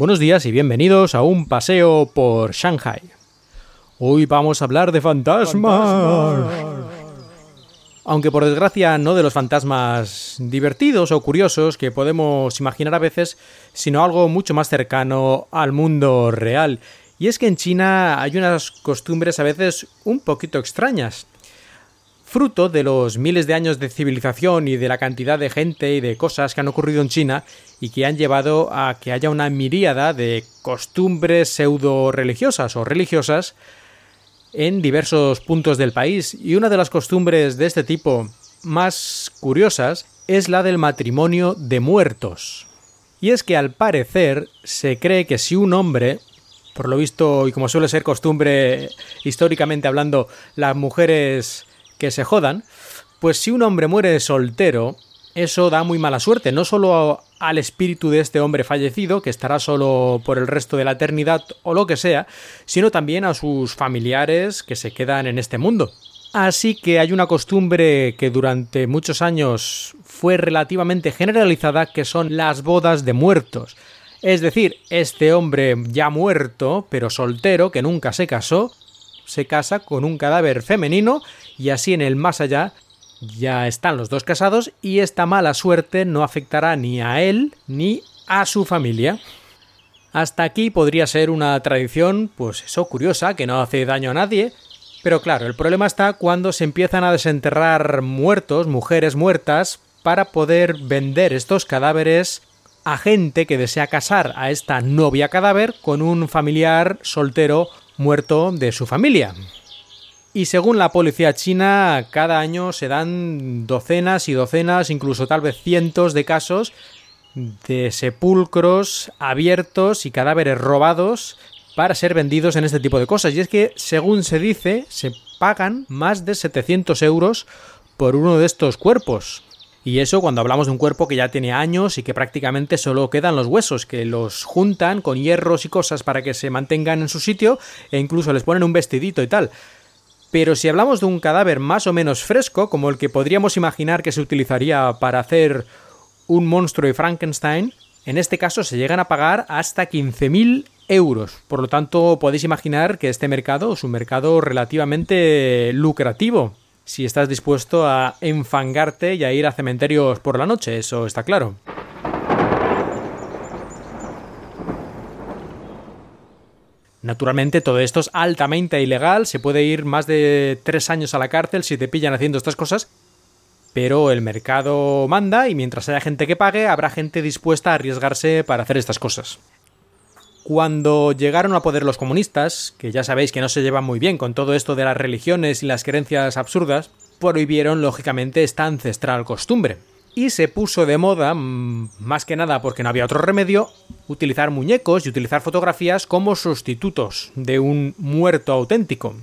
Buenos días y bienvenidos a un paseo por Shanghai. Hoy vamos a hablar de fantasmas. Aunque por desgracia no de los fantasmas divertidos o curiosos que podemos imaginar a veces, sino algo mucho más cercano al mundo real. Y es que en China hay unas costumbres a veces un poquito extrañas fruto de los miles de años de civilización y de la cantidad de gente y de cosas que han ocurrido en China y que han llevado a que haya una miríada de costumbres pseudo religiosas o religiosas en diversos puntos del país y una de las costumbres de este tipo más curiosas es la del matrimonio de muertos. Y es que al parecer se cree que si un hombre, por lo visto y como suele ser costumbre históricamente hablando, las mujeres que se jodan, pues si un hombre muere soltero, eso da muy mala suerte, no solo al espíritu de este hombre fallecido, que estará solo por el resto de la eternidad o lo que sea, sino también a sus familiares que se quedan en este mundo. Así que hay una costumbre que durante muchos años fue relativamente generalizada, que son las bodas de muertos. Es decir, este hombre ya muerto, pero soltero, que nunca se casó, se casa con un cadáver femenino y así en el más allá ya están los dos casados y esta mala suerte no afectará ni a él ni a su familia. Hasta aquí podría ser una tradición, pues eso, curiosa, que no hace daño a nadie, pero claro, el problema está cuando se empiezan a desenterrar muertos, mujeres muertas, para poder vender estos cadáveres a gente que desea casar a esta novia cadáver con un familiar soltero muerto de su familia. Y según la policía china, cada año se dan docenas y docenas, incluso tal vez cientos de casos de sepulcros abiertos y cadáveres robados para ser vendidos en este tipo de cosas. Y es que, según se dice, se pagan más de 700 euros por uno de estos cuerpos. Y eso cuando hablamos de un cuerpo que ya tiene años y que prácticamente solo quedan los huesos, que los juntan con hierros y cosas para que se mantengan en su sitio e incluso les ponen un vestidito y tal. Pero si hablamos de un cadáver más o menos fresco, como el que podríamos imaginar que se utilizaría para hacer un monstruo de Frankenstein, en este caso se llegan a pagar hasta 15.000 euros. Por lo tanto, podéis imaginar que este mercado es un mercado relativamente lucrativo si estás dispuesto a enfangarte y a ir a cementerios por la noche, eso está claro. Naturalmente todo esto es altamente ilegal, se puede ir más de tres años a la cárcel si te pillan haciendo estas cosas, pero el mercado manda y mientras haya gente que pague, habrá gente dispuesta a arriesgarse para hacer estas cosas. Cuando llegaron a poder los comunistas, que ya sabéis que no se llevan muy bien con todo esto de las religiones y las creencias absurdas, prohibieron lógicamente esta ancestral costumbre. Y se puso de moda, mm, más que nada porque no había otro remedio, utilizar muñecos y utilizar fotografías como sustitutos de un muerto auténtico.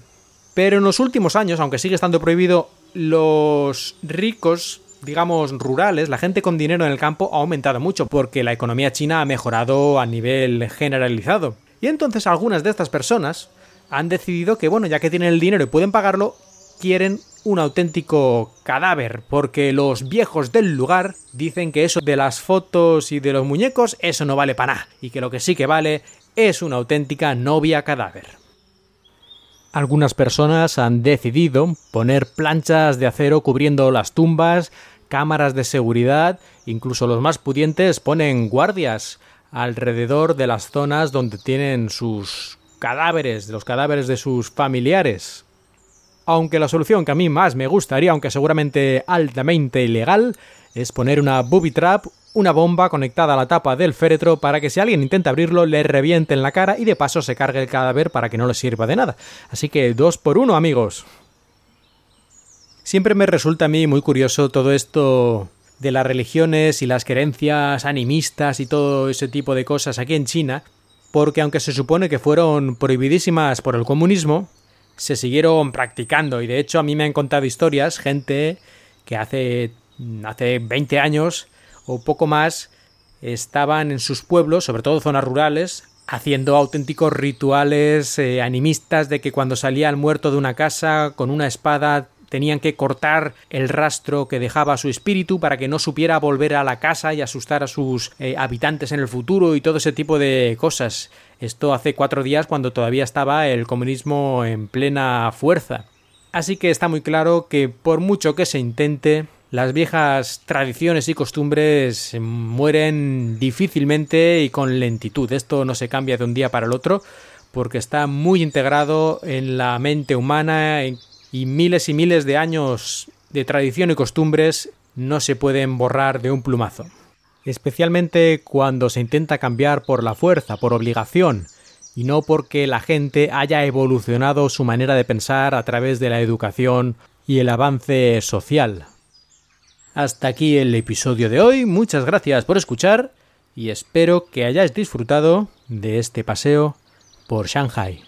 Pero en los últimos años, aunque sigue estando prohibido, los ricos digamos, rurales, la gente con dinero en el campo ha aumentado mucho porque la economía china ha mejorado a nivel generalizado. Y entonces algunas de estas personas han decidido que, bueno, ya que tienen el dinero y pueden pagarlo, quieren un auténtico cadáver, porque los viejos del lugar dicen que eso de las fotos y de los muñecos, eso no vale para nada, y que lo que sí que vale es una auténtica novia cadáver. Algunas personas han decidido poner planchas de acero cubriendo las tumbas, cámaras de seguridad, incluso los más pudientes ponen guardias alrededor de las zonas donde tienen sus cadáveres, los cadáveres de sus familiares. Aunque la solución que a mí más me gustaría, aunque seguramente altamente ilegal, es poner una booby trap, una bomba conectada a la tapa del féretro para que si alguien intenta abrirlo le reviente en la cara y de paso se cargue el cadáver para que no le sirva de nada. Así que dos por uno, amigos. Siempre me resulta a mí muy curioso todo esto de las religiones y las creencias animistas y todo ese tipo de cosas aquí en China, porque aunque se supone que fueron prohibidísimas por el comunismo, se siguieron practicando. Y de hecho a mí me han contado historias, gente que hace, hace 20 años o poco más estaban en sus pueblos, sobre todo zonas rurales, haciendo auténticos rituales eh, animistas de que cuando salía el muerto de una casa con una espada tenían que cortar el rastro que dejaba su espíritu para que no supiera volver a la casa y asustar a sus eh, habitantes en el futuro y todo ese tipo de cosas. Esto hace cuatro días cuando todavía estaba el comunismo en plena fuerza. Así que está muy claro que por mucho que se intente, las viejas tradiciones y costumbres mueren difícilmente y con lentitud. Esto no se cambia de un día para el otro porque está muy integrado en la mente humana y miles y miles de años de tradición y costumbres no se pueden borrar de un plumazo. Especialmente cuando se intenta cambiar por la fuerza, por obligación, y no porque la gente haya evolucionado su manera de pensar a través de la educación y el avance social. Hasta aquí el episodio de hoy, muchas gracias por escuchar y espero que hayáis disfrutado de este paseo por Shanghai.